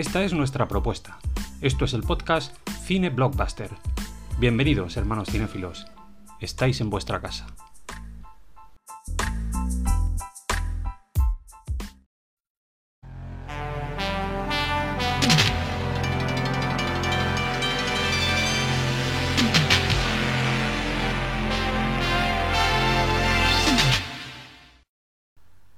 Esta es nuestra propuesta. Esto es el podcast Cine Blockbuster. Bienvenidos, hermanos cinéfilos. Estáis en vuestra casa.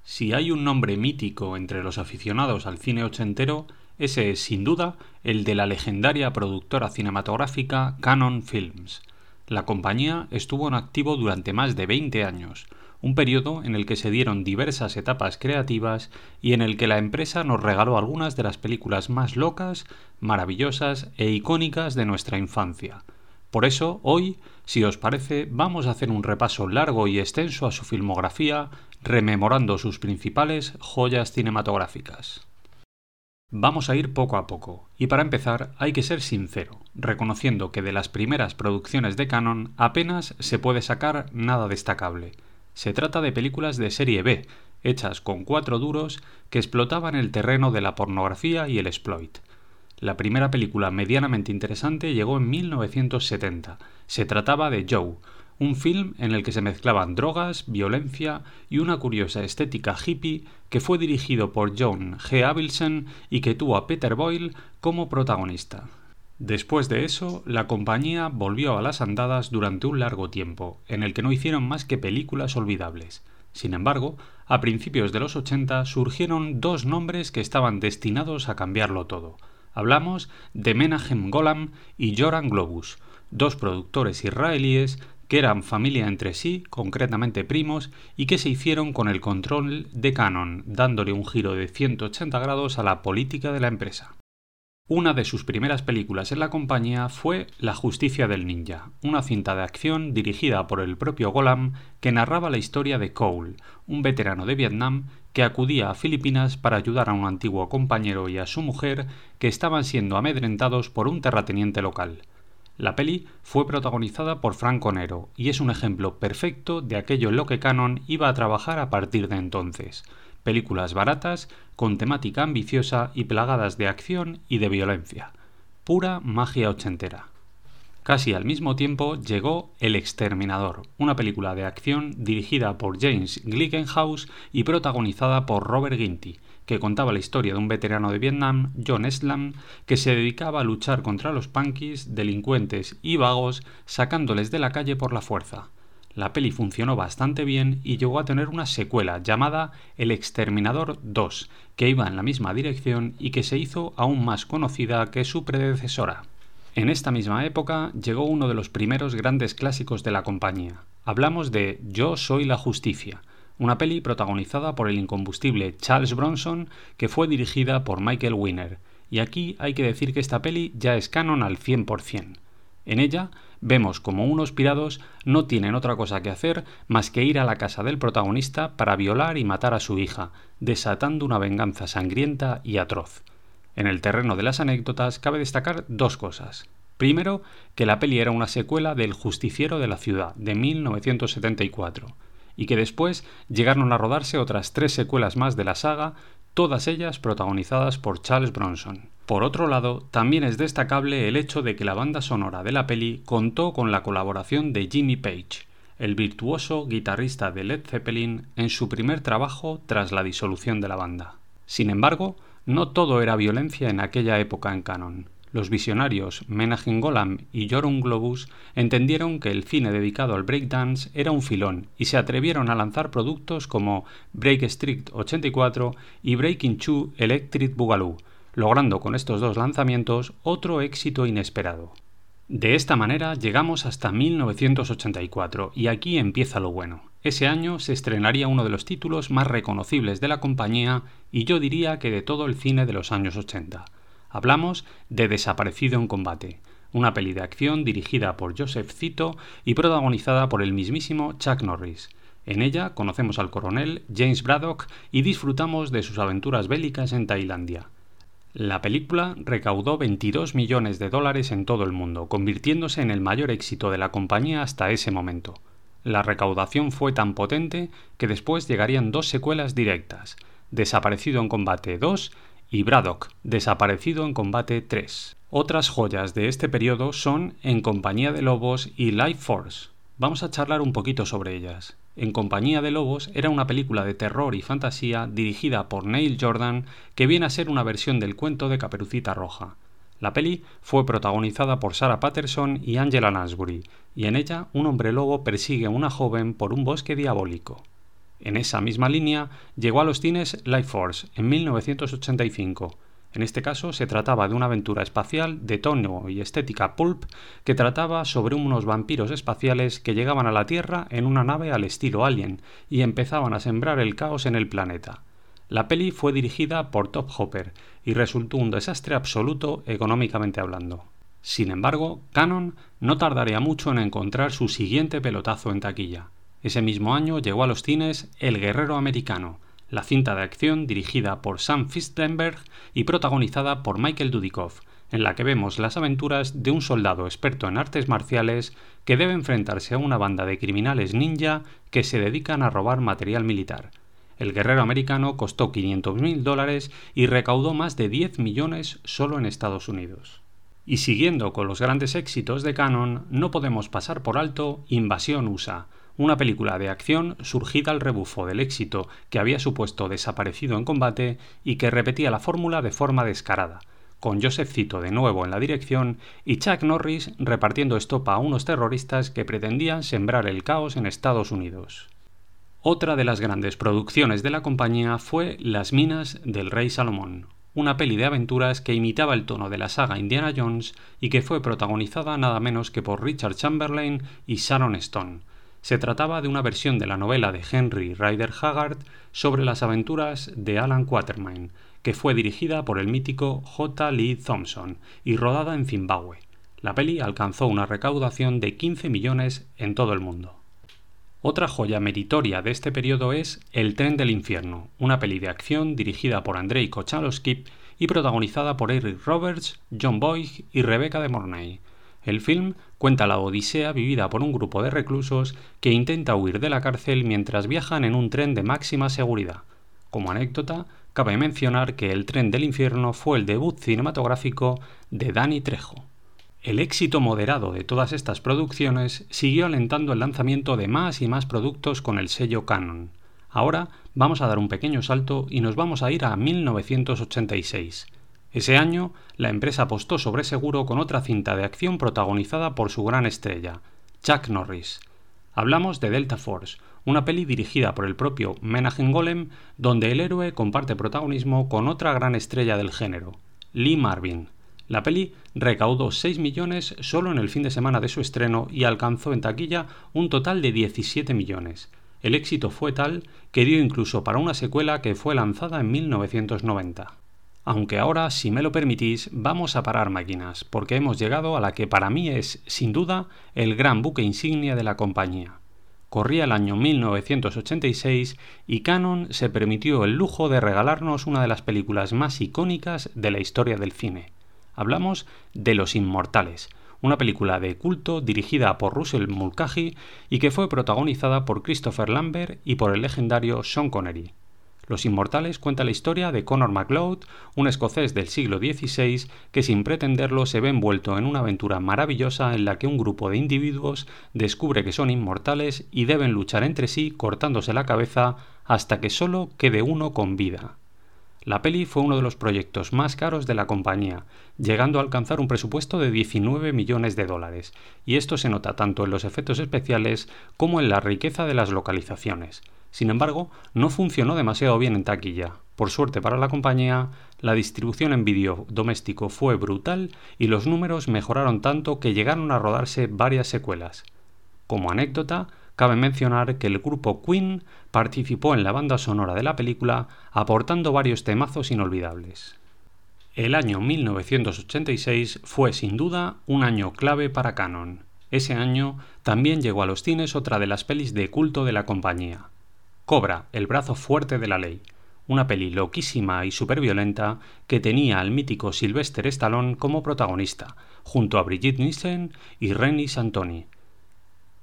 Si hay un nombre mítico entre los aficionados al cine ochentero, ese es, sin duda, el de la legendaria productora cinematográfica Canon Films. La compañía estuvo en activo durante más de 20 años, un periodo en el que se dieron diversas etapas creativas y en el que la empresa nos regaló algunas de las películas más locas, maravillosas e icónicas de nuestra infancia. Por eso, hoy, si os parece, vamos a hacer un repaso largo y extenso a su filmografía, rememorando sus principales joyas cinematográficas. Vamos a ir poco a poco, y para empezar hay que ser sincero, reconociendo que de las primeras producciones de Canon apenas se puede sacar nada destacable. Se trata de películas de serie B, hechas con cuatro duros que explotaban el terreno de la pornografía y el exploit. La primera película medianamente interesante llegó en 1970. Se trataba de Joe, un film en el que se mezclaban drogas, violencia y una curiosa estética hippie que fue dirigido por John G. Avildsen y que tuvo a Peter Boyle como protagonista. Después de eso, la compañía volvió a las andadas durante un largo tiempo, en el que no hicieron más que películas olvidables. Sin embargo, a principios de los 80 surgieron dos nombres que estaban destinados a cambiarlo todo. Hablamos de Menahem Golam y Joran Globus, dos productores israelíes que eran familia entre sí, concretamente primos, y que se hicieron con el control de Canon, dándole un giro de 180 grados a la política de la empresa. Una de sus primeras películas en la compañía fue La justicia del ninja, una cinta de acción dirigida por el propio Golam que narraba la historia de Cole, un veterano de Vietnam que acudía a Filipinas para ayudar a un antiguo compañero y a su mujer que estaban siendo amedrentados por un terrateniente local. La peli fue protagonizada por Franco Nero y es un ejemplo perfecto de aquello en lo que Canon iba a trabajar a partir de entonces. Películas baratas, con temática ambiciosa y plagadas de acción y de violencia. Pura magia ochentera. Casi al mismo tiempo llegó El Exterminador, una película de acción dirigida por James Glickenhaus y protagonizada por Robert Ginty, que contaba la historia de un veterano de Vietnam, John Eslam, que se dedicaba a luchar contra los punkis, delincuentes y vagos, sacándoles de la calle por la fuerza. La peli funcionó bastante bien y llegó a tener una secuela llamada El Exterminador 2, que iba en la misma dirección y que se hizo aún más conocida que su predecesora. En esta misma época llegó uno de los primeros grandes clásicos de la compañía. Hablamos de Yo soy la justicia, una peli protagonizada por el incombustible Charles Bronson que fue dirigida por Michael Winner, y aquí hay que decir que esta peli ya es canon al 100%. En ella vemos como unos pirados no tienen otra cosa que hacer más que ir a la casa del protagonista para violar y matar a su hija, desatando una venganza sangrienta y atroz. En el terreno de las anécdotas cabe destacar dos cosas. Primero, que la peli era una secuela del Justiciero de la Ciudad, de 1974 y que después llegaron a rodarse otras tres secuelas más de la saga, todas ellas protagonizadas por Charles Bronson. Por otro lado, también es destacable el hecho de que la banda sonora de la peli contó con la colaboración de Jimmy Page, el virtuoso guitarrista de Led Zeppelin en su primer trabajo tras la disolución de la banda. Sin embargo, no todo era violencia en aquella época en canon. los visionarios Menachem Golan y Jorun Globus entendieron que el cine dedicado al breakdance era un filón y se atrevieron a lanzar productos como Break Street 84 y Breaking 2 Electric Boogaloo, logrando con estos dos lanzamientos otro éxito inesperado. De esta manera llegamos hasta 1984 y aquí empieza lo bueno. Ese año se estrenaría uno de los títulos más reconocibles de la compañía y yo diría que de todo el cine de los años 80. Hablamos de Desaparecido en combate, una peli de acción dirigida por Joseph Cito y protagonizada por el mismísimo Chuck Norris. En ella conocemos al coronel James Braddock y disfrutamos de sus aventuras bélicas en Tailandia. La película recaudó 22 millones de dólares en todo el mundo, convirtiéndose en el mayor éxito de la compañía hasta ese momento. La recaudación fue tan potente que después llegarían dos secuelas directas, Desaparecido en Combate 2 y Braddock, desaparecido en combate 3. Otras joyas de este periodo son En compañía de lobos y Life Force. Vamos a charlar un poquito sobre ellas. En compañía de lobos era una película de terror y fantasía dirigida por Neil Jordan que viene a ser una versión del cuento de Caperucita Roja. La peli fue protagonizada por Sarah Patterson y Angela Lansbury, y en ella un hombre lobo persigue a una joven por un bosque diabólico. En esa misma línea llegó a los cines Life Force en 1985. En este caso se trataba de una aventura espacial de tono y estética pulp que trataba sobre unos vampiros espaciales que llegaban a la Tierra en una nave al estilo Alien y empezaban a sembrar el caos en el planeta. La peli fue dirigida por Top Hopper y resultó un desastre absoluto económicamente hablando. Sin embargo, Canon no tardaría mucho en encontrar su siguiente pelotazo en taquilla. Ese mismo año llegó a los cines El Guerrero Americano, la cinta de acción dirigida por Sam Fistenberg y protagonizada por Michael Dudikoff, en la que vemos las aventuras de un soldado experto en artes marciales que debe enfrentarse a una banda de criminales ninja que se dedican a robar material militar. El guerrero americano costó 500.000 dólares y recaudó más de 10 millones solo en Estados Unidos. Y siguiendo con los grandes éxitos de Canon, no podemos pasar por alto Invasión USA, una película de acción surgida al rebufo del éxito que había supuesto Desaparecido en combate y que repetía la fórmula de forma descarada, con Joseph Cito de nuevo en la dirección y Chuck Norris repartiendo estopa a unos terroristas que pretendían sembrar el caos en Estados Unidos. Otra de las grandes producciones de la compañía fue Las minas del rey Salomón, una peli de aventuras que imitaba el tono de la saga Indiana Jones y que fue protagonizada nada menos que por Richard Chamberlain y Sharon Stone, se trataba de una versión de la novela de Henry Rider Haggard sobre las aventuras de Alan Quatermain, que fue dirigida por el mítico J. Lee Thompson y rodada en Zimbabue. La peli alcanzó una recaudación de 15 millones en todo el mundo. Otra joya meritoria de este periodo es El tren del infierno, una peli de acción dirigida por Andrei Kochalowski y protagonizada por Eric Roberts, John Boyd y Rebecca de Mornay. El film cuenta la odisea vivida por un grupo de reclusos que intenta huir de la cárcel mientras viajan en un tren de máxima seguridad. Como anécdota, cabe mencionar que El tren del infierno fue el debut cinematográfico de Danny Trejo. El éxito moderado de todas estas producciones siguió alentando el lanzamiento de más y más productos con el sello Canon. Ahora vamos a dar un pequeño salto y nos vamos a ir a 1986. Ese año, la empresa apostó sobre seguro con otra cinta de acción protagonizada por su gran estrella, Chuck Norris. Hablamos de Delta Force, una peli dirigida por el propio Menachem Golem, donde el héroe comparte protagonismo con otra gran estrella del género, Lee Marvin. La peli recaudó 6 millones solo en el fin de semana de su estreno y alcanzó en taquilla un total de 17 millones. El éxito fue tal que dio incluso para una secuela que fue lanzada en 1990. Aunque ahora, si me lo permitís, vamos a parar máquinas, porque hemos llegado a la que para mí es, sin duda, el gran buque insignia de la compañía. Corría el año 1986 y Canon se permitió el lujo de regalarnos una de las películas más icónicas de la historia del cine. Hablamos de Los Inmortales, una película de culto dirigida por Russell Mulcahy y que fue protagonizada por Christopher Lambert y por el legendario Sean Connery. Los Inmortales cuenta la historia de Conor MacLeod, un escocés del siglo XVI que sin pretenderlo se ve envuelto en una aventura maravillosa en la que un grupo de individuos descubre que son inmortales y deben luchar entre sí cortándose la cabeza hasta que solo quede uno con vida. La peli fue uno de los proyectos más caros de la compañía, llegando a alcanzar un presupuesto de 19 millones de dólares, y esto se nota tanto en los efectos especiales como en la riqueza de las localizaciones. Sin embargo, no funcionó demasiado bien en taquilla. Por suerte para la compañía, la distribución en vídeo doméstico fue brutal y los números mejoraron tanto que llegaron a rodarse varias secuelas. Como anécdota, Cabe mencionar que el grupo Queen participó en la banda sonora de la película aportando varios temazos inolvidables. El año 1986 fue sin duda un año clave para Canon. Ese año también llegó a los cines otra de las pelis de culto de la compañía. Cobra, el brazo fuerte de la ley, una peli loquísima y violenta que tenía al mítico Sylvester Stallone como protagonista, junto a Brigitte Nielsen y Renny Santoni,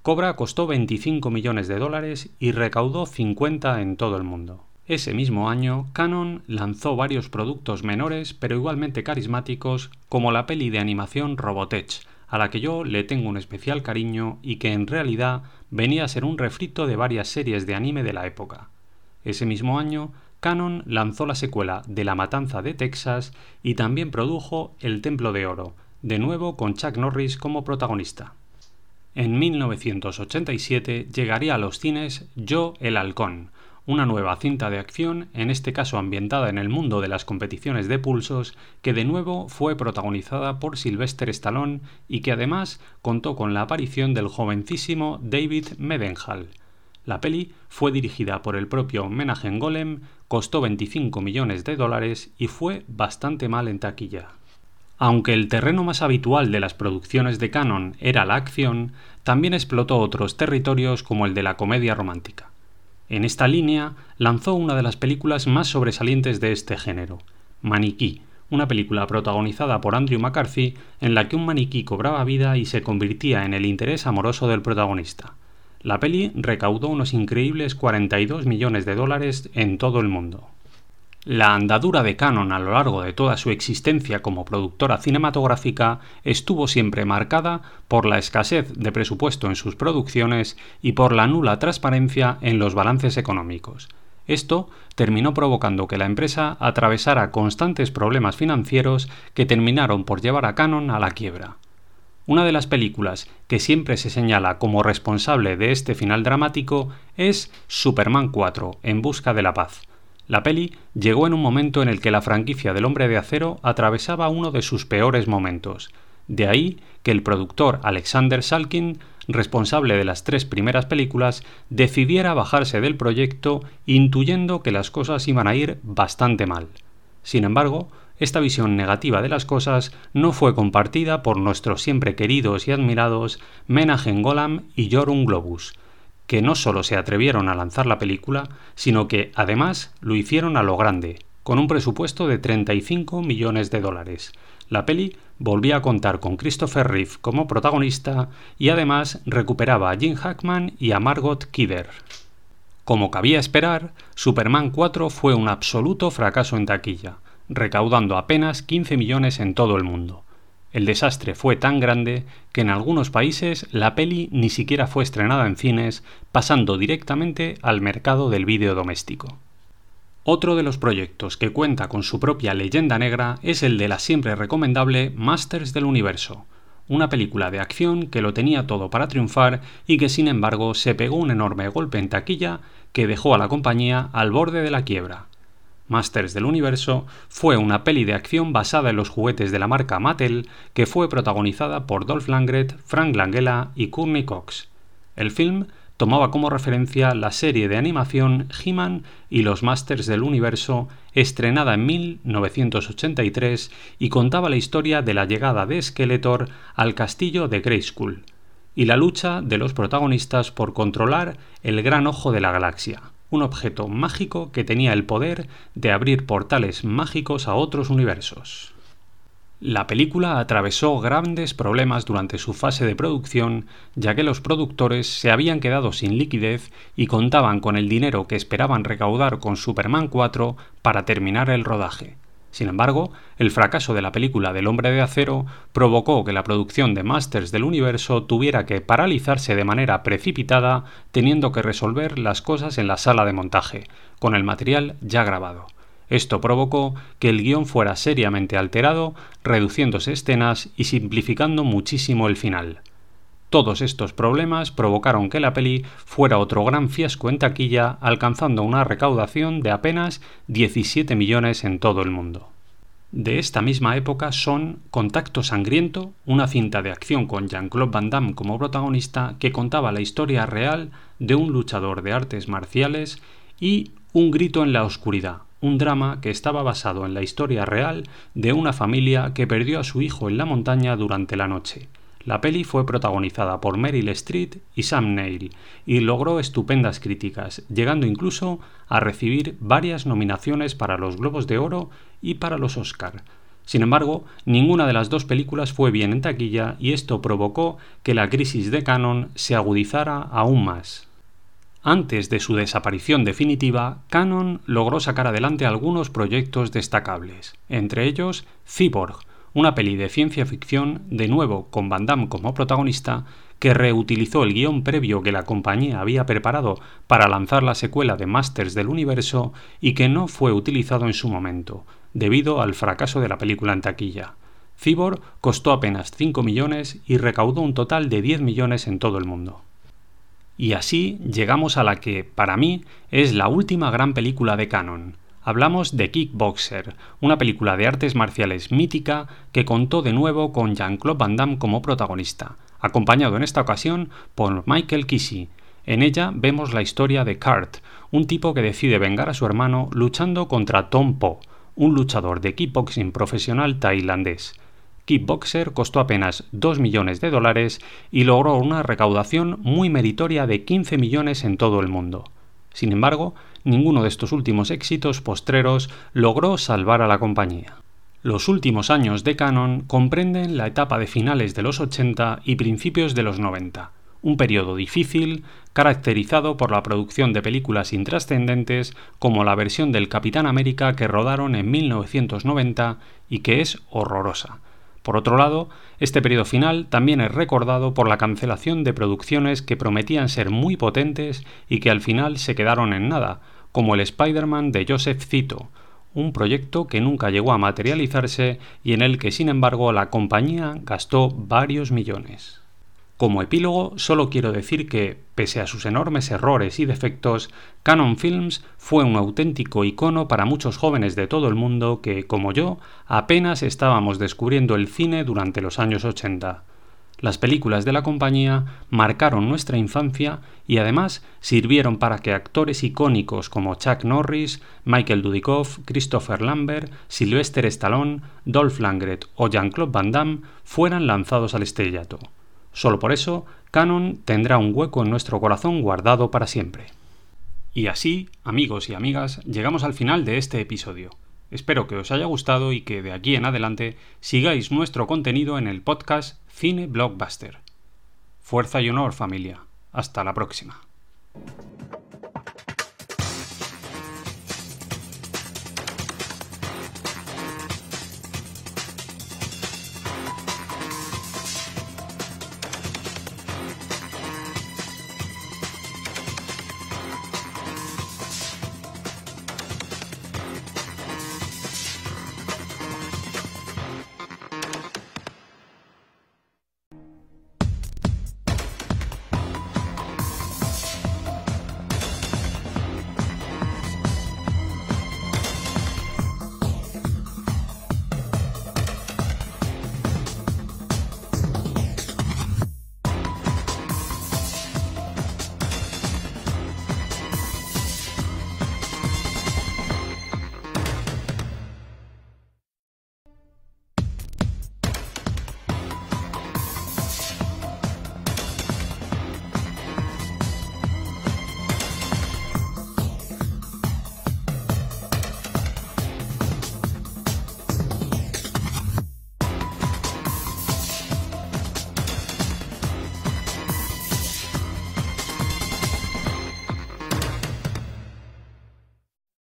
Cobra costó 25 millones de dólares y recaudó 50 en todo el mundo. Ese mismo año, Canon lanzó varios productos menores pero igualmente carismáticos como la peli de animación Robotech, a la que yo le tengo un especial cariño y que en realidad venía a ser un refrito de varias series de anime de la época. Ese mismo año, Canon lanzó la secuela de La Matanza de Texas y también produjo El Templo de Oro, de nuevo con Chuck Norris como protagonista. En 1987 llegaría a los cines Yo el Halcón, una nueva cinta de acción, en este caso ambientada en el mundo de las competiciones de pulsos, que de nuevo fue protagonizada por Sylvester Stallone y que además contó con la aparición del jovencísimo David Medenhall. La peli fue dirigida por el propio Menahem Golem, costó 25 millones de dólares y fue bastante mal en taquilla. Aunque el terreno más habitual de las producciones de Canon era la acción, también explotó otros territorios como el de la comedia romántica. En esta línea lanzó una de las películas más sobresalientes de este género, Maniquí, una película protagonizada por Andrew McCarthy en la que un maniquí cobraba vida y se convertía en el interés amoroso del protagonista. La peli recaudó unos increíbles 42 millones de dólares en todo el mundo. La andadura de Canon a lo largo de toda su existencia como productora cinematográfica estuvo siempre marcada por la escasez de presupuesto en sus producciones y por la nula transparencia en los balances económicos. Esto terminó provocando que la empresa atravesara constantes problemas financieros que terminaron por llevar a Canon a la quiebra. Una de las películas que siempre se señala como responsable de este final dramático es Superman 4, En Busca de la Paz, la peli llegó en un momento en el que la franquicia del Hombre de Acero atravesaba uno de sus peores momentos. De ahí que el productor Alexander Salkin, responsable de las tres primeras películas, decidiera bajarse del proyecto intuyendo que las cosas iban a ir bastante mal. Sin embargo, esta visión negativa de las cosas no fue compartida por nuestros siempre queridos y admirados Menahem Golam y Jorun Globus, que no solo se atrevieron a lanzar la película, sino que además lo hicieron a lo grande, con un presupuesto de 35 millones de dólares. La peli volvía a contar con Christopher Reeve como protagonista y además recuperaba a Jim Hackman y a Margot Kidder. Como cabía esperar, Superman 4 fue un absoluto fracaso en taquilla, recaudando apenas 15 millones en todo el mundo. El desastre fue tan grande que en algunos países la peli ni siquiera fue estrenada en cines, pasando directamente al mercado del vídeo doméstico. Otro de los proyectos que cuenta con su propia leyenda negra es el de la siempre recomendable Masters del Universo, una película de acción que lo tenía todo para triunfar y que sin embargo se pegó un enorme golpe en taquilla que dejó a la compañía al borde de la quiebra. Masters del Universo fue una peli de acción basada en los juguetes de la marca Mattel que fue protagonizada por Dolph Lundgren, Frank Langella y Courtney Cox. El film tomaba como referencia la serie de animación He-Man y los Masters del Universo, estrenada en 1983 y contaba la historia de la llegada de Skeletor al castillo de Grayskull y la lucha de los protagonistas por controlar el gran ojo de la galaxia un objeto mágico que tenía el poder de abrir portales mágicos a otros universos. La película atravesó grandes problemas durante su fase de producción, ya que los productores se habían quedado sin liquidez y contaban con el dinero que esperaban recaudar con Superman 4 para terminar el rodaje. Sin embargo, el fracaso de la película del hombre de acero provocó que la producción de Masters del Universo tuviera que paralizarse de manera precipitada, teniendo que resolver las cosas en la sala de montaje, con el material ya grabado. Esto provocó que el guion fuera seriamente alterado, reduciéndose escenas y simplificando muchísimo el final. Todos estos problemas provocaron que la peli fuera otro gran fiasco en taquilla, alcanzando una recaudación de apenas 17 millones en todo el mundo. De esta misma época son Contacto Sangriento, una cinta de acción con Jean-Claude Van Damme como protagonista que contaba la historia real de un luchador de artes marciales y Un grito en la oscuridad, un drama que estaba basado en la historia real de una familia que perdió a su hijo en la montaña durante la noche. La peli fue protagonizada por Meryl Streep y Sam Neill y logró estupendas críticas, llegando incluso a recibir varias nominaciones para los Globos de Oro y para los Oscar. Sin embargo, ninguna de las dos películas fue bien en taquilla y esto provocó que la crisis de Canon se agudizara aún más. Antes de su desaparición definitiva, Canon logró sacar adelante algunos proyectos destacables, entre ellos Cyborg, una peli de ciencia ficción, de nuevo con Van Damme como protagonista, que reutilizó el guion previo que la compañía había preparado para lanzar la secuela de Masters del Universo y que no fue utilizado en su momento, debido al fracaso de la película en taquilla. Cyborg costó apenas 5 millones y recaudó un total de 10 millones en todo el mundo. Y así llegamos a la que, para mí, es la última gran película de Canon, Hablamos de Kickboxer, una película de artes marciales mítica que contó de nuevo con Jean-Claude Van Damme como protagonista, acompañado en esta ocasión por Michael Kissy. En ella vemos la historia de Kurt, un tipo que decide vengar a su hermano luchando contra Tom Po, un luchador de kickboxing profesional tailandés. Kickboxer costó apenas 2 millones de dólares y logró una recaudación muy meritoria de 15 millones en todo el mundo. Sin embargo, ninguno de estos últimos éxitos postreros logró salvar a la compañía. Los últimos años de Canon comprenden la etapa de finales de los 80 y principios de los 90, un periodo difícil caracterizado por la producción de películas intrascendentes como la versión del Capitán América que rodaron en 1990 y que es horrorosa, por otro lado, este periodo final también es recordado por la cancelación de producciones que prometían ser muy potentes y que al final se quedaron en nada, como el Spider-Man de Joseph Cito, un proyecto que nunca llegó a materializarse y en el que sin embargo la compañía gastó varios millones. Como epílogo, solo quiero decir que, pese a sus enormes errores y defectos, Canon Films fue un auténtico icono para muchos jóvenes de todo el mundo que, como yo, apenas estábamos descubriendo el cine durante los años 80. Las películas de la compañía marcaron nuestra infancia y además sirvieron para que actores icónicos como Chuck Norris, Michael Dudikoff, Christopher Lambert, Sylvester Stallone, Dolph Lundgren o Jean-Claude Van Damme fueran lanzados al estrellato. Solo por eso, Canon tendrá un hueco en nuestro corazón guardado para siempre. Y así, amigos y amigas, llegamos al final de este episodio. Espero que os haya gustado y que de aquí en adelante sigáis nuestro contenido en el podcast Cine Blockbuster. Fuerza y honor familia. Hasta la próxima.